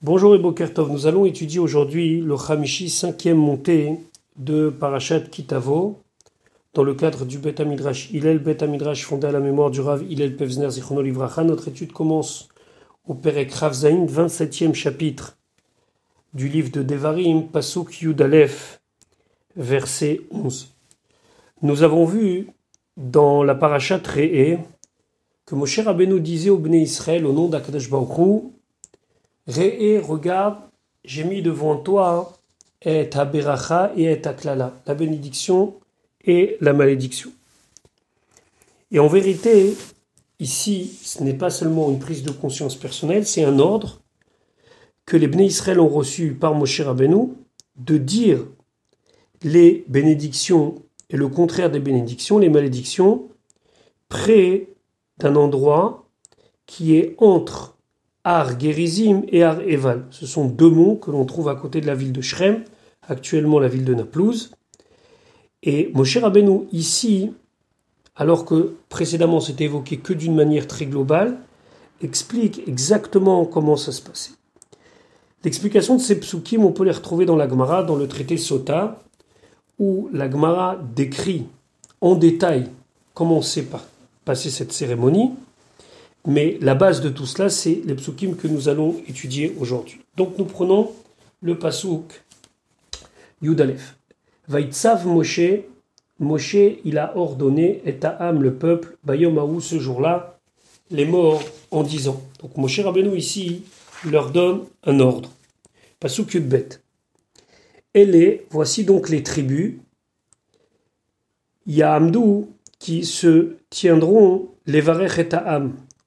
Bonjour et Bokertov, nous allons étudier aujourd'hui le Hamishi, cinquième montée de Parashat Kitavo, dans le cadre du Bet Midrash Hillel, Bet Midrash fondé à la mémoire du Rav Hillel Pevzner Zichrono Livracha. Notre étude commence au Perek Rav Zain, 27e chapitre du livre de Devarim, Pasuk Yudalef, verset 11. Nous avons vu dans la Parashat Re'e que Moshe Rabbeinu disait au Bnei Israël au nom d'Akadosh Baruch Réé, regarde, j'ai mis devant toi et beracha et et klala, la bénédiction et la malédiction. Et en vérité, ici, ce n'est pas seulement une prise de conscience personnelle, c'est un ordre que les Bnei Israël ont reçu par Moshe Rabbeinu de dire les bénédictions et le contraire des bénédictions, les malédictions, près d'un endroit qui est entre Ar Gerizim et Ar Eval. Ce sont deux monts que l'on trouve à côté de la ville de Shrem, actuellement la ville de Naplouse. Et Moshe Rabbeinu, ici, alors que précédemment c'était évoqué que d'une manière très globale, explique exactement comment ça se passait. L'explication de ces psukim, on peut les retrouver dans la Gemara, dans le traité Sota, où la Gemara décrit en détail comment s'est passée cette cérémonie. Mais la base de tout cela, c'est les psukim que nous allons étudier aujourd'hui. Donc nous prenons le pasuk Yudalef. Vaitsav Moshe, Moshe, il a ordonné, et à le peuple, Bayomaou, ce jour-là, les morts en disant. Donc Moshe Rabbeinu ici leur donne un ordre. Pasuk Yudbet. Et les, voici donc les tribus, Yahamdou, qui se tiendront, les Varech et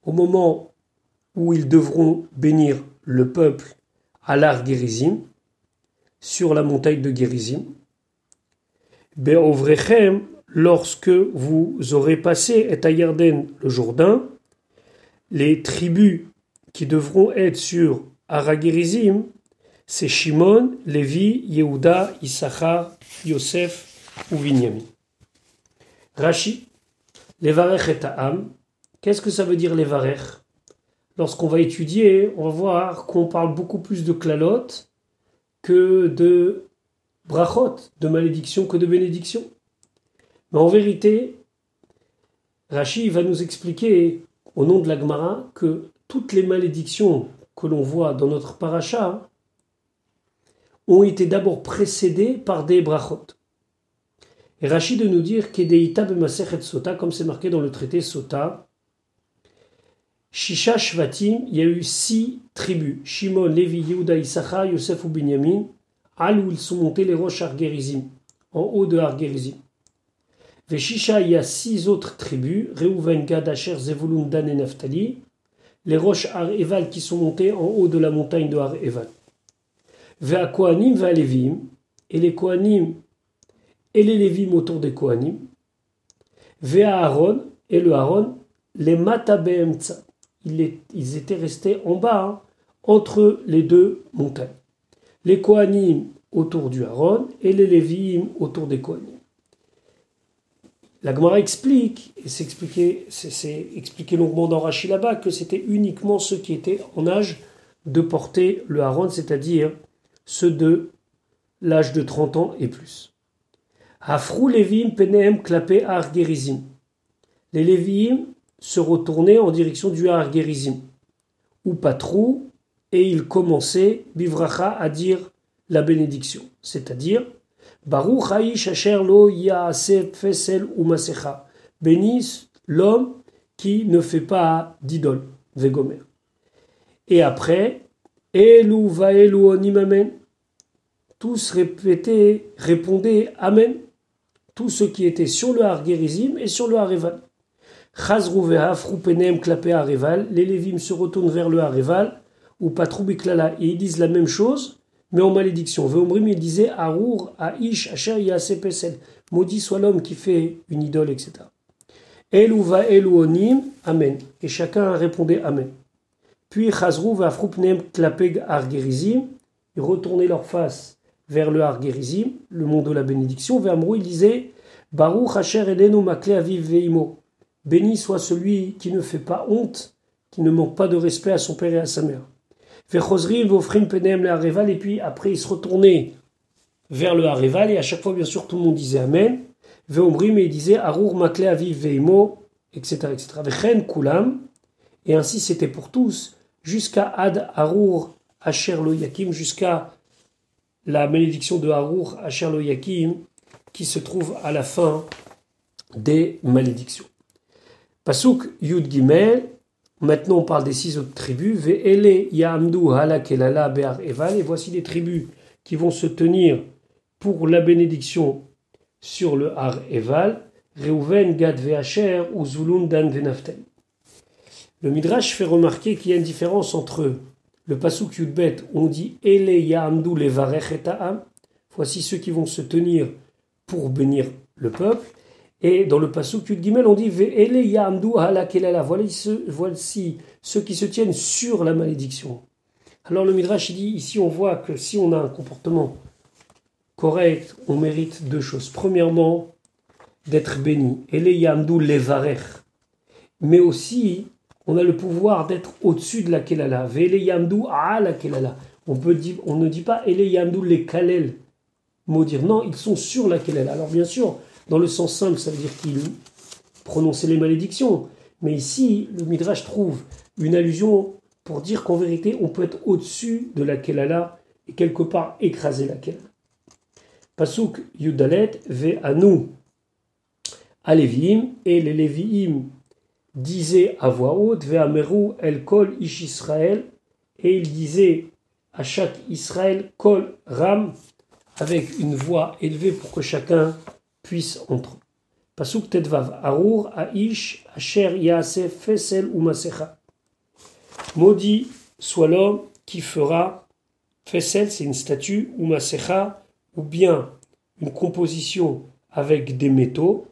au moment où ils devront bénir le peuple à l'art Gérizim, sur la montagne de Gérizim. Be'ovrechem, lorsque vous aurez passé et le Jourdain, les tribus qui devront être sur Aragérizim, c'est Shimon, Lévi, Yehuda, Issachar, Yosef ou Binyamin. Rashi, les Varech et Qu'est-ce que ça veut dire les varech Lorsqu'on va étudier, on va voir qu'on parle beaucoup plus de klalot que de brachot, de malédiction que de bénédiction. Mais en vérité, Rashi va nous expliquer au nom de la Gemara que toutes les malédictions que l'on voit dans notre paracha ont été d'abord précédées par des brachot. Et Rashi de nous dire qu'Edeita b'masechet sota, comme c'est marqué dans le traité sota, Shisha Shvatim, il y a eu six tribus. Shimon, Lévi, Yehuda, Issachar, Yosef ou Binyamin. Al où ils sont montés les roches Argerizim, en haut de Argerizim. Veshisha, il y a six autres tribus. Reuven, Gad, Asher, Zevulun, Dan et Naphtali. Les roches Ar-Eval qui sont montées en haut de la montagne de Ar-Eval. Vea Kohanim, Vea Levim. Et les Kohanim et les Lévim autour des Kohanim. Vea Aaron et le Aaron. Les Matabemtsa ils étaient restés en bas, hein, entre les deux montagnes. Les Kohanim autour du Haron et les Lévi'im autour des Kohanim. La Gemara explique, et c'est expliqué, longuement dans Rashi là-bas, que c'était uniquement ceux qui étaient en âge de porter le Haron, c'est-à-dire ceux de l'âge de 30 ans et plus. Hafrou Lévi'im penehem klapé ar Les Lévi'im se retourner en direction du Har Gerizim, ou Patrou, et il commençait, Bivracha, à dire la bénédiction, c'est-à-dire Baruch Haïsh Asher Lo Fesel ou Masecha. Bénisse l'homme qui ne fait pas d'idole, Vegomer. Et après, Elu Vaelu Onim Amen. Tous répétaient, répondaient Amen. Tous ceux qui étaient sur le Har Gerizim et sur le Har Evan les Lévim se retournent vers le Hareval, ou Patroubiklala, et ils disent la même chose, mais en malédiction. Veomrim, il disait Arour, Aish, Asher, Yasepesel. Maudit soit l'homme qui fait une idole, etc. Elouva, Elouonim, Amen. Et chacun répondait Amen. Puis Chazrou va Klapeg Argerizim, ils retournaient leur face vers le Argerizim, le monde de la bénédiction. Vers Mrou, il disait Baruch Asher Elenu Makle Aviv Veimo. Béni soit celui qui ne fait pas honte, qui ne manque pas de respect à son père et à sa mère. Et puis après il se retournait vers le Hareval, et à chaque fois, bien sûr, tout le monde disait Amen. Veomrim, et il disait Arur, Makle, Aviv, Veimo, etc. etc. Kulam, et ainsi c'était pour tous, jusqu'à Ad, Arur, Asher, jusqu'à la malédiction de Harour, Asher, qui se trouve à la fin des malédictions. Pasuk Yud Gimel, maintenant on parle des six autres tribus. Ve'ele Ya'amdu Halak Be'ar Eval. Et voici les tribus qui vont se tenir pour la bénédiction sur le Har Eval. Reuven, Gad Ve'acher ou Zulun, Dan Ve'naftel. Le Midrash fait remarquer qu'il y a une différence entre le Pasuk Yudbet on dit Ele Ya'amdu Levarech Voici ceux qui vont se tenir pour bénir le peuple. Et dans le Pasuk Yud Gimel, on dit. Voici ceux qui se tiennent sur la malédiction. Alors le Midrash dit ici, on voit que si on a un comportement correct, on mérite deux choses. Premièrement, d'être béni. Ele Ya'amdu Levarech. Mais aussi, on a le pouvoir d'être au-dessus de la Kelala. Ve'ele Ya'amdu la Kelala. On, peut dire, on ne dit pas Ele Ya'amdu le Kalel. Maudire. Non, ils sont sur la Kelala. Alors bien sûr, dans le sens simple, ça veut dire qu'ils prononçaient les malédictions. Mais ici, le Midrash trouve une allusion pour dire qu'en vérité, on peut être au-dessus de la Kelala et quelque part écraser la Kelala. Pasuk Yudalet ve anu Aleviim et les Léviim disaient à voix haute ve ameru el kol ish Israël et ils disaient à chaque Israël kol ram avec une voix élevée pour que chacun puisse entrer. Pasuk Tedvav, Arur, Aish, Asher, Yaase, Fesel ou Masecha. Maudit soit l'homme qui fera Fesel, c'est une statue, ou Masecha, ou bien une composition avec des métaux,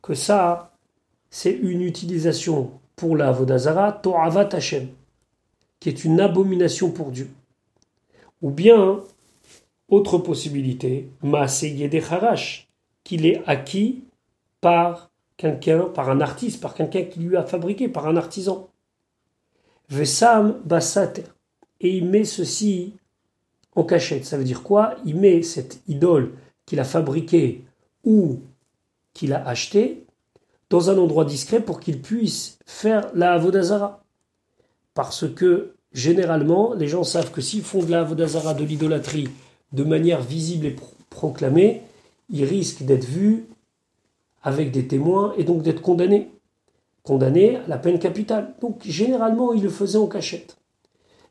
que ça, c'est une utilisation pour la Vodazara, To'avat Hashem, qui est une abomination pour Dieu. Ou bien, autre possibilité, Maase Yedecharash, qu'il est acquis par quelqu'un, par un artiste, par quelqu'un qui lui a fabriqué, par un artisan. Vesam basater. Et il met ceci en cachette. Ça veut dire quoi? Il met cette idole qu'il a fabriquée ou qu'il a achetée dans un endroit discret pour qu'il puisse faire la Avodazara. Parce que généralement, les gens savent que s'ils font de la Avodazara, de l'idolâtrie, de manière visible et proclamée, il risque d'être vu avec des témoins et donc d'être condamné. Condamné à la peine capitale. Donc généralement, il le faisait en cachette.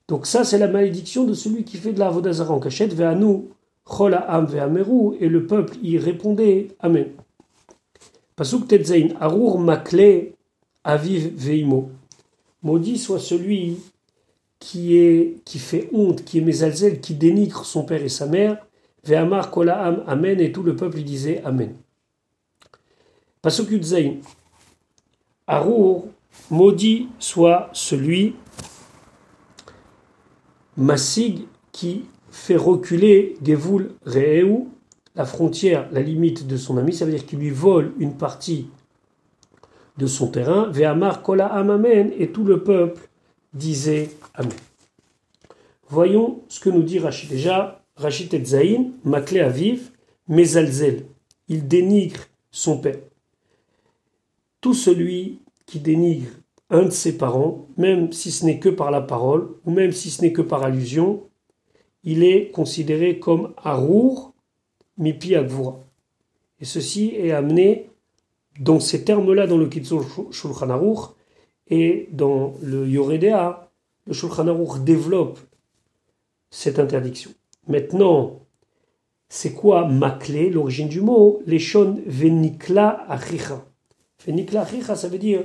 Donc ça, c'est la malédiction de celui qui fait de la Vodazara en cachette. nous, Chola et le peuple y répondait Amen. Pasuk Tetzain, Arur Makle Aviv Veimo. Maudit soit celui qui, est, qui fait honte, qui est mésalzel, qui dénigre son père et sa mère, Ve'amar Kolaam Amen, et tout le peuple disait Amen. Pasuk Zain. Arour, maudit soit celui, Massig, qui fait reculer Gevul Re'eu, la frontière, la limite de son ami, ça veut dire qu'il lui vole une partie de son terrain. Ve'amar Kolaam Amen, et tout le peuple disait Amen. Voyons ce que nous dit Rachid. Déjà, Rachid et Zayn, Maklé Aviv, Mezalzel. Il dénigre son père. Tout celui qui dénigre un de ses parents, même si ce n'est que par la parole, ou même si ce n'est que par allusion, il est considéré comme Arour, Mipi Agvura. Et ceci est amené dans ces termes-là dans le Kitzur Shulchan Aruch et dans le Yoredea, le Shulchan Aruch développe cette interdiction. Maintenant, c'est quoi makle, l'origine du mot? Leshon venikla achicha. Venikla achicha, ça veut dire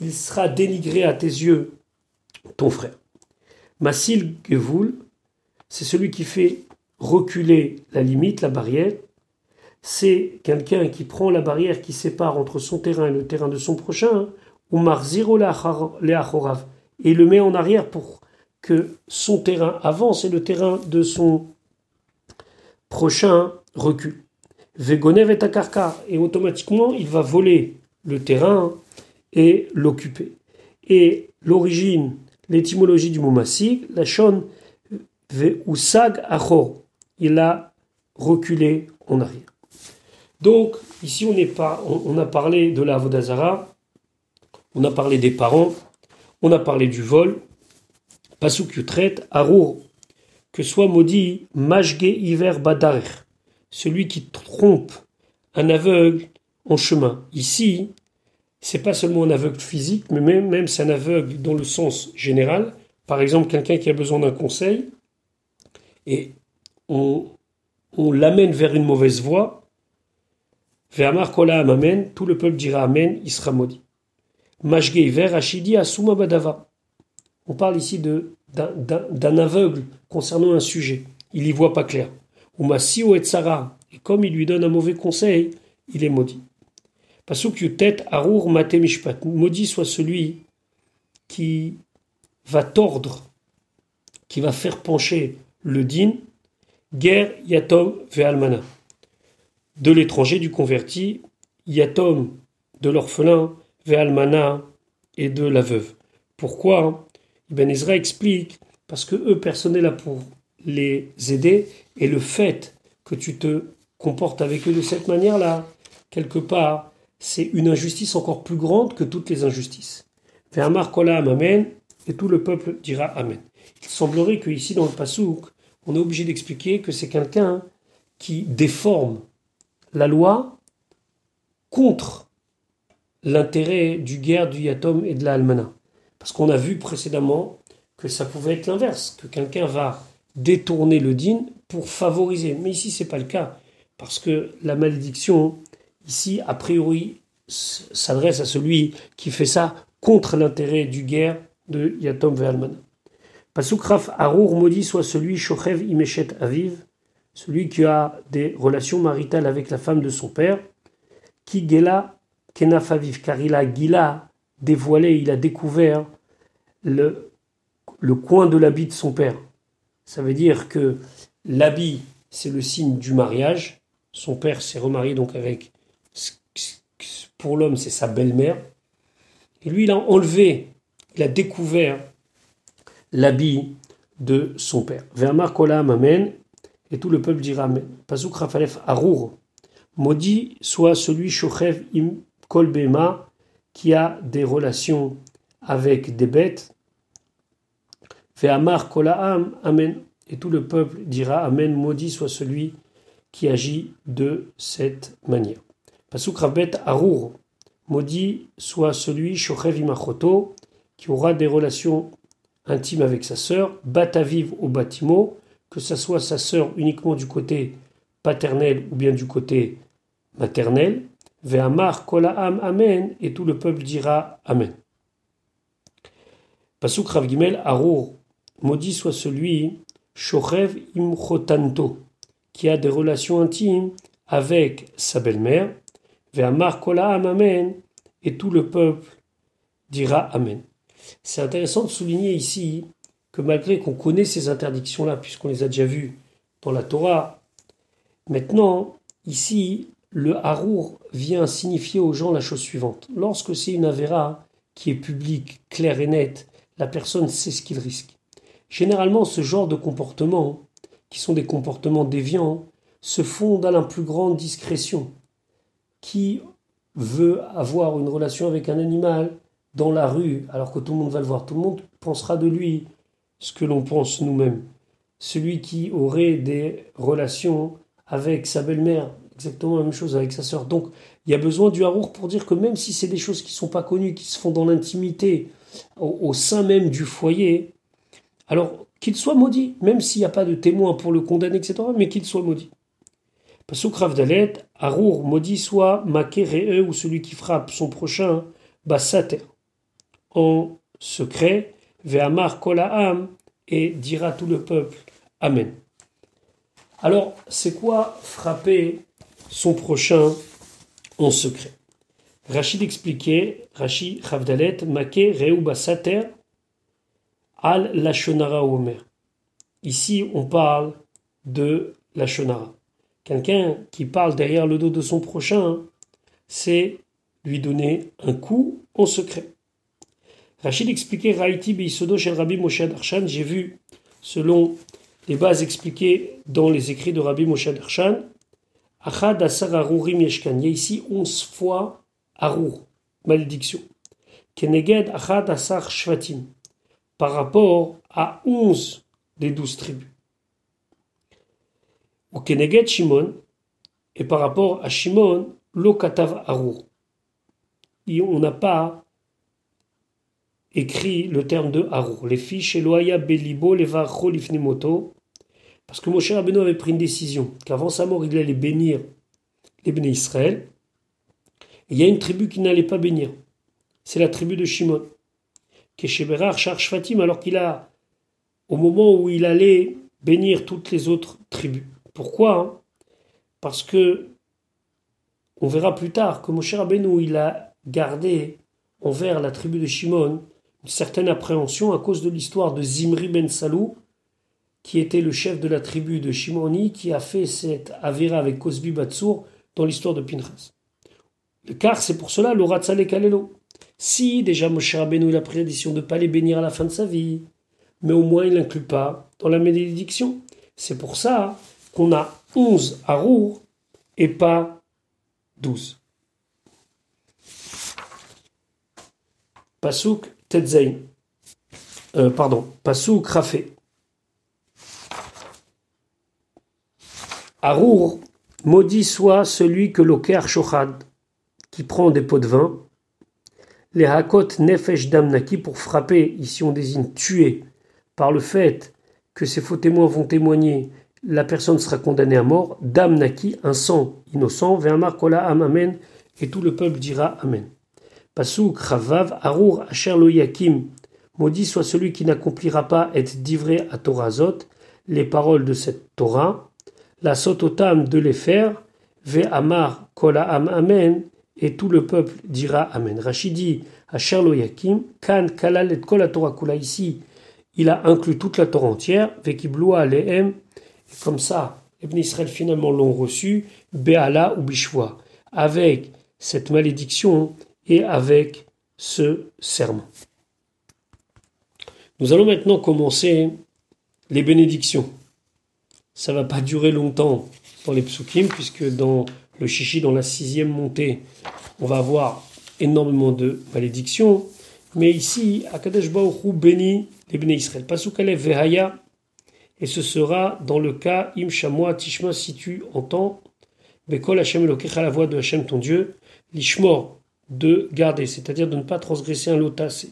il sera dénigré à tes yeux, ton frère. Masil gevul, c'est celui qui fait reculer la limite, la barrière. C'est quelqu'un qui prend la barrière qui sépare entre son terrain et le terrain de son prochain, ou marziro et le met en arrière pour que son terrain avance et le terrain de son prochain recul. Vegonev est à et automatiquement il va voler le terrain et l'occuper. Et l'origine, l'étymologie du mot masig, la shon ve'usag achor. Il a reculé en arrière. Donc, ici, on, pas, on, a parlé de la Vodazara, on a parlé des parents, on a parlé du vol. Pasuk traite Arour, que soit maudit Majge Iver Badarer, celui qui trompe un aveugle en chemin. Ici, c'est pas seulement un aveugle physique, mais même, même c'est un aveugle dans le sens général. Par exemple, quelqu'un qui a besoin d'un conseil et on, on l'amène vers une mauvaise voie. Vers Kola Amen, tout le peuple dira Amen, il sera maudit. Mashge Iver Ashidi Asuma Badava. On parle ici d'un aveugle concernant un sujet. Il y voit pas clair. Ou et Tsara. Et comme il lui donne un mauvais conseil, il est maudit. Pasuk Yutet Arur Mate Mishpat. Maudit soit celui qui va tordre, qui va faire pencher le din, guerre Yatom Ve'almana. De l'étranger, du converti, Yatom, de l'orphelin, Ve'almana et de la veuve. Pourquoi Ibn Ezra explique parce que eux, personne n'est là pour les aider et le fait que tu te comportes avec eux de cette manière-là, quelque part, c'est une injustice encore plus grande que toutes les injustices. Ve'amar kolam amen et tout le peuple dira amen. Il semblerait que ici dans le pasouk, on est obligé d'expliquer que c'est quelqu'un qui déforme la loi contre l'intérêt du guerre, du yatom et de la. Parce qu'on a vu précédemment que ça pouvait être l'inverse, que quelqu'un va détourner le din pour favoriser. Mais ici, ce n'est pas le cas, parce que la malédiction, ici, a priori, s'adresse à celui qui fait ça contre l'intérêt du guerre de Yatom Ve'almana. Pasukraf Arour maudit soit celui Shochev Imeshet Aviv, celui qui a des relations maritales avec la femme de son père, qui Gela Kenaf Aviv, car il a Gila dévoilé, il a découvert le, le coin de l'habit de son père. Ça veut dire que l'habit, c'est le signe du mariage. Son père s'est remarié donc avec, pour l'homme, c'est sa belle-mère. Et lui, il a enlevé, il a découvert l'habit de son père. Vermar Kolam Amen, et tout le peuple dira Amen. Pasuk Arour, maudit soit celui Shochev Im Kolbema, qui a des relations avec des bêtes. Ve'amar kolaam, amen. Et tout le peuple dira Amen, maudit soit celui qui agit de cette manière. Pasuk Arour, maudit soit celui qui aura des relations intimes avec sa sœur, Bataviv au bâtiment, que ce soit sa sœur uniquement du côté paternel ou bien du côté maternel, Ve'amar kolaam amen, et tout le peuple dira amen. Pasuk Rav Gimel Arour, maudit soit celui, imchotanto, qui a des relations intimes avec sa belle-mère. Ve'amar kolaam amen, et tout le peuple dira amen. C'est intéressant de souligner ici que malgré qu'on connaît ces interdictions-là, puisqu'on les a déjà vues dans la Torah, maintenant, ici, le harour vient signifier aux gens la chose suivante. Lorsque c'est une avéra qui est publique, claire et nette, la personne sait ce qu'il risque. Généralement, ce genre de comportements, qui sont des comportements déviants, se font dans la plus grande discrétion. Qui veut avoir une relation avec un animal dans la rue alors que tout le monde va le voir Tout le monde pensera de lui ce que l'on pense nous-mêmes. Celui qui aurait des relations avec sa belle-mère exactement la même chose avec sa sœur. Donc, il y a besoin du harour pour dire que même si c'est des choses qui ne sont pas connues, qui se font dans l'intimité, au, sein même du foyer, alors qu'il soit maudit, même s'il n'y a pas de témoin pour le condamner, etc., mais qu'il soit maudit. Pasuk Dalet, Harour, maudit soit Maké ou celui qui frappe son prochain, Bassater, en secret, Ve'amar Kolaam, et dira tout le peuple, Amen. Alors, c'est quoi frapper son prochain en secret. Rachid expliquait, Rachid Chavdalet, Make Reuba Sater, Al Lachonara Omer. Ici, on parle de Lachonara. Quelqu'un qui parle derrière le dos de son prochain, c'est lui donner un coup en secret. Rachid expliquait Raïti Beisodo chez Rabbi Moshe Darshan. J'ai vu, selon les bases expliquées dans les écrits de Rabbi Moshe Darshan, Achad Asar Arurim Yeshkan. Il y a ici onze fois Arur, malédiction. Keneged Achad Asar Shvatim. Par rapport à onze des douze tribus. Ou Keneged Shimon. Et par rapport à Shimon, Lokatav Arur. On n'a pas écrit le terme de Harur. Les fiches Eloaya Belibo, les moto parce que Moshe Rabbeinu avait pris une décision qu'avant sa mort, il allait bénir les bénis Israël. il y a une tribu qui n'allait pas bénir. C'est la tribu de Shimon. Kesheberar charge Fatim, alors qu'il a, au moment où il allait bénir toutes les autres tribus. Pourquoi hein? Parce que on verra plus tard que Moshe Rabbeinu, il a gardé envers la tribu de Shimon une certaine appréhension à cause de l'histoire de Zimri ben Salou, qui était le chef de la tribu de Shimoni, qui a fait cette avira avec Cosbi Batsour dans l'histoire de Pinchas. Car c'est pour cela l'aura Kalelo. Si déjà Moshe Rabbeinu a pris la décision de ne pas les bénir à la fin de sa vie, mais au moins il n'inclut pas dans la bénédiction. C'est pour ça qu'on a 11 Harour et pas 12. Pasuk Tetzain. Euh, pardon, Pasuk Rafé. Arour, maudit soit celui que l'oker shochad, qui prend des pots de vin, les hakot nefesh damnaki pour frapper, ici on désigne tuer, par le fait que ces faux témoins vont témoigner, la personne sera condamnée à mort, damnaki, un sang innocent, ve'amar kola am amen, et tout le peuple dira amen. Pasuk Ravav Arur Asher Lo Yakim. Maudit soit celui qui n'accomplira pas et divré à Torazot les paroles de cette Torah. La sototam de les faire. Ve Amar Kola Am Amen. Et tout le peuple dira Amen. Rachidi Asher Lo Yakim. Kan Kalal et Kola Torah Kula. Ici, il a inclus toute la Torah entière. Vekibloa Lehem. Et comme ça, les Israël finalement l'ont reçu. Be'ala ou Bishwa. Avec cette malédiction et avec ce serment. Nous allons maintenant commencer les bénédictions. Ça va pas durer longtemps dans les psukim, puisque dans le chichi, dans la sixième montée, on va avoir énormément de malédictions. Mais ici, Akadosh Baruch bénit les béné Israël. Pasukalev Vehaya, et ce sera dans le cas Im Shamwa Tishma si tu entends Bekol Hashem Elokecha la voix de Hashem ton Dieu, Lishmor de garder, c'est-à-dire de ne pas transgresser un lotas.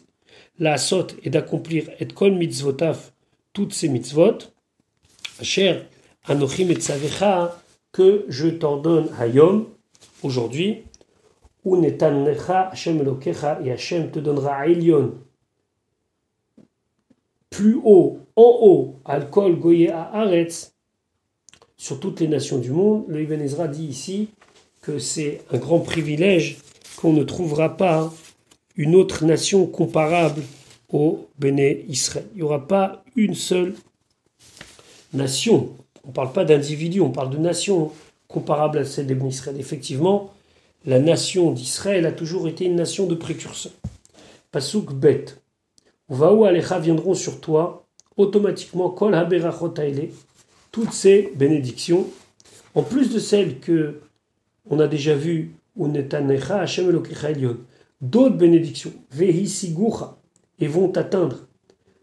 La sot est d'accomplir et kol mitzvotaf, toutes ces mitzvot. Cher anochim que je t'ordonne hayom, aujourd'hui, ou necha Hashem elokecha, et Hashem te donnera Elion, plus haut, en haut, alcool goye à Aretz, sur toutes les nations du monde. Le Ibn Ezra dit ici que c'est un grand privilège qu'on ne trouvera pas une autre nation comparable au Béné Israël. Il n'y aura pas une seule nation. On ne parle pas d'individu, on parle de nation comparable à celle des Béné Israël. Effectivement, la nation d'Israël a toujours été une nation de précurseurs. Pasuk bet. Vaou alecha viendront sur toi automatiquement kol haberachot toutes ces bénédictions, en plus de celles que on a déjà vues D'autres bénédictions, et vont t'atteindre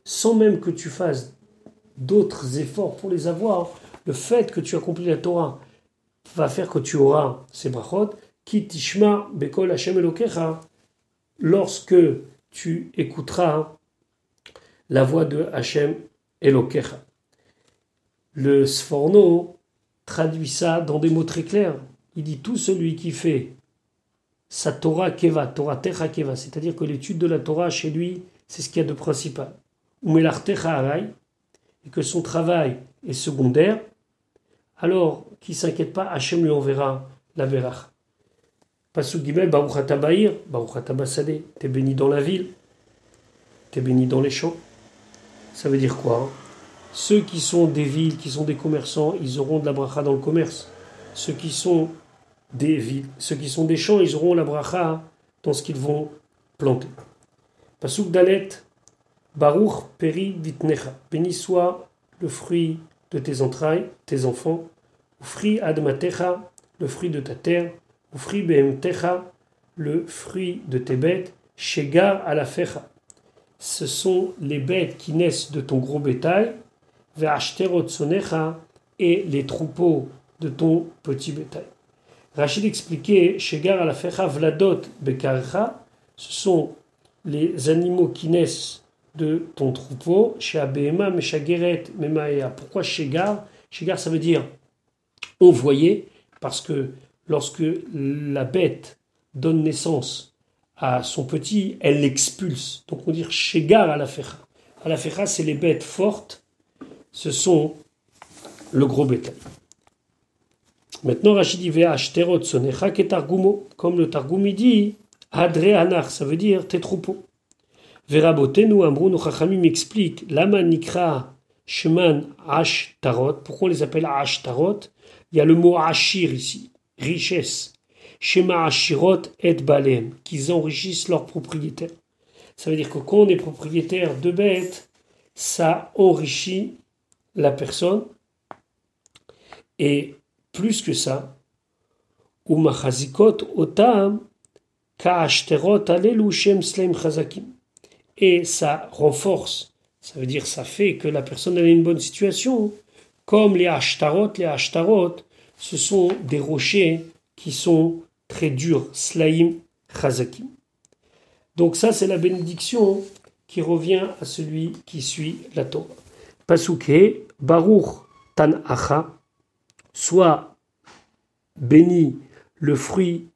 sans même que tu fasses d'autres efforts pour les avoir. Le fait que tu accomplis la Torah va faire que tu auras ces brachot. Ki tishma bekol Hashem Elokecha. Lorsque tu écouteras la voix de Hashem Elokecha. Le Sforno traduit ça dans des mots très clairs. Il dit tout celui qui fait sa Torah Keva, Torah Techa Keva, c'est-à-dire que l'étude de la Torah chez lui, c'est ce qu'il y a de principal. Ou Techa et que son travail est secondaire, alors qui s'inquiète pas, Hachem lui enverra la Berach. Pasuk Gimel, Baruch Atabaïr, t'es béni dans la ville, t'es béni dans les champs. Ça veut dire quoi hein? Ceux qui sont des villes, qui sont des commerçants, ils auront de la bracha dans le commerce. Ceux qui sont des villes. Ceux qui sont des champs, ils auront la bracha dans ce qu'ils vont planter. Pasuk Dalet, Baruch Peri Vitnecha. Béni soit le fruit de tes entrailles, tes enfants. Ufri Admatecha, le fruit de ta terre. Ufri Behemtecha, le fruit de tes bêtes. Shegar Alafecha. Ce sont les bêtes qui naissent de ton gros bétail. Ve'ashterot Sonecha, et les troupeaux de ton petit bétail. Rachid expliquait, Shegar Alafecha Vladot Bekarecha, ce sont les animaux qui naissent de ton troupeau, chez Abéma, Meshageret, Memaea. Pourquoi Shegar Shegar, ça veut dire envoyé, parce que lorsque la bête donne naissance à son petit, elle l'expulse. Donc on dit Shegar à la fecha. À la fecha, c'est les bêtes fortes, ce sont le gros bétail. Maintenant, Rachid dit Ashterot sonecha. Comme le Targum dit, Adre ça veut dire tes troupeaux. Verabotenu Amrou, Chachamim explique, Lama Nikra Sheman Ashtarot. Pourquoi on les appelle Ashtarot Il y a le mot Ashir ici, richesse. Shema Ashirot et Balem, qu'ils enrichissent leurs propriétaires. Ça veut dire que quand on est propriétaire de bêtes, ça enrichit la personne. Et plus que ça, Umachazikot Otam Ka'ashterot Alelu Shem Slem Chazakim et ça renforce, ça veut dire ça fait que la personne a une bonne situation. Comme les ashtarot, les ashtarot, ce sont des rochers qui sont très durs, slaim, chazakim. Donc ça c'est la bénédiction qui revient à celui qui suit la Torah. Pasuke, Baruch Tan Acha, soit béni le fruit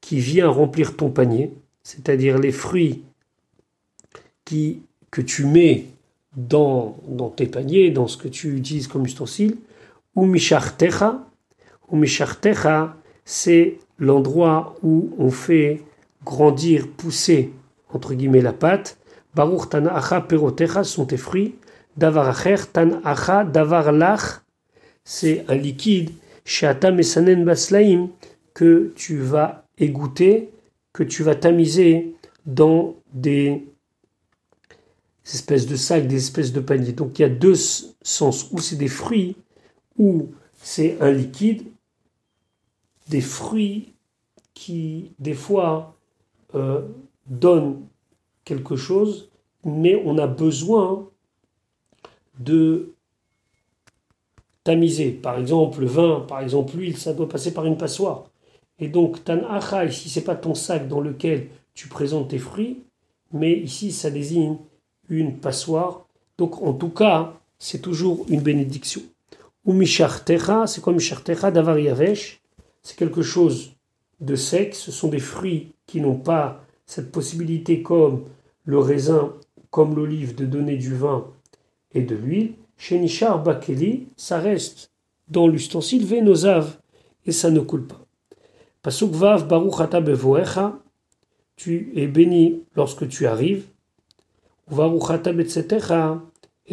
qui vient remplir ton panier, c'est-à-dire les fruits que tu mets dans, tes paniers, dans ce que tu utilises comme ustensile, ou mishartecha, ou mishartecha, c'est l'endroit où on fait grandir, pousser, entre guillemets, la pâte. Baruch tanacha perotecha sont tes fruits. Davaracher tanacha davarlach, c'est un liquide. Sheata mesanen baslaim, que tu vas égoutter, que tu vas tamiser dans des espèces de sacs, des espèces de paniers. Donc il y a deux sens, où c'est des fruits, ou c'est un liquide, des fruits qui des fois euh, donnent quelque chose, mais on a besoin de tamiser. Par exemple, le vin, par exemple, l'huile, ça doit passer par une passoire. Et donc, tan ici, c'est pas ton sac dans lequel tu présentes tes fruits, mais ici, ça désigne une passoire. Donc en tout cas, c'est toujours une bénédiction. Ou mishartecha, c'est comme mishartecha davar yavesh, c'est quelque chose de sec, ce sont des fruits qui n'ont pas cette possibilité comme le raisin, comme l'olive, de donner du vin et de l'huile. Chez Bakeli, ça reste dans l'ustensile venosav et ça ne coule pas. Pasuk vav baruch tu es béni lorsque tu arrives et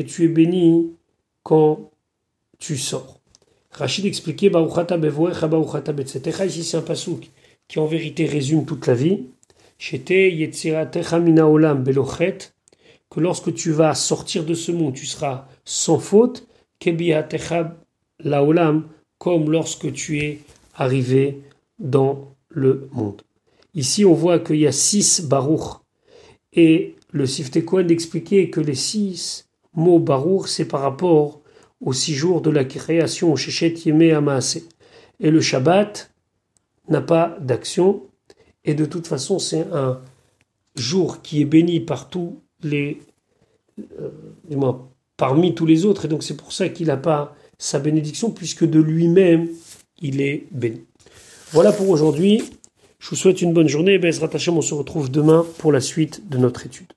tu es béni quand tu sors. Rachid expliquait ici c'est un pasouk qui en vérité résume toute la vie. Que lorsque tu vas sortir de ce monde, tu seras sans faute. Comme lorsque tu es arrivé dans le monde. Ici, on voit qu'il y a six baruch. Et le Sifte Cohen expliquait que les six mots Baruch, c'est par rapport aux six jours de la création, Shechet Yeme Amaase. Et le Shabbat n'a pas d'action, et de toute façon, c'est un jour qui est béni par tous les. Euh, parmi tous les autres, et donc c'est pour ça qu'il n'a pas sa bénédiction, puisque de lui-même, il est béni. Voilà pour aujourd'hui. Je vous souhaite une bonne journée. Bezrat Hashem, on se retrouve demain pour la suite de notre étude.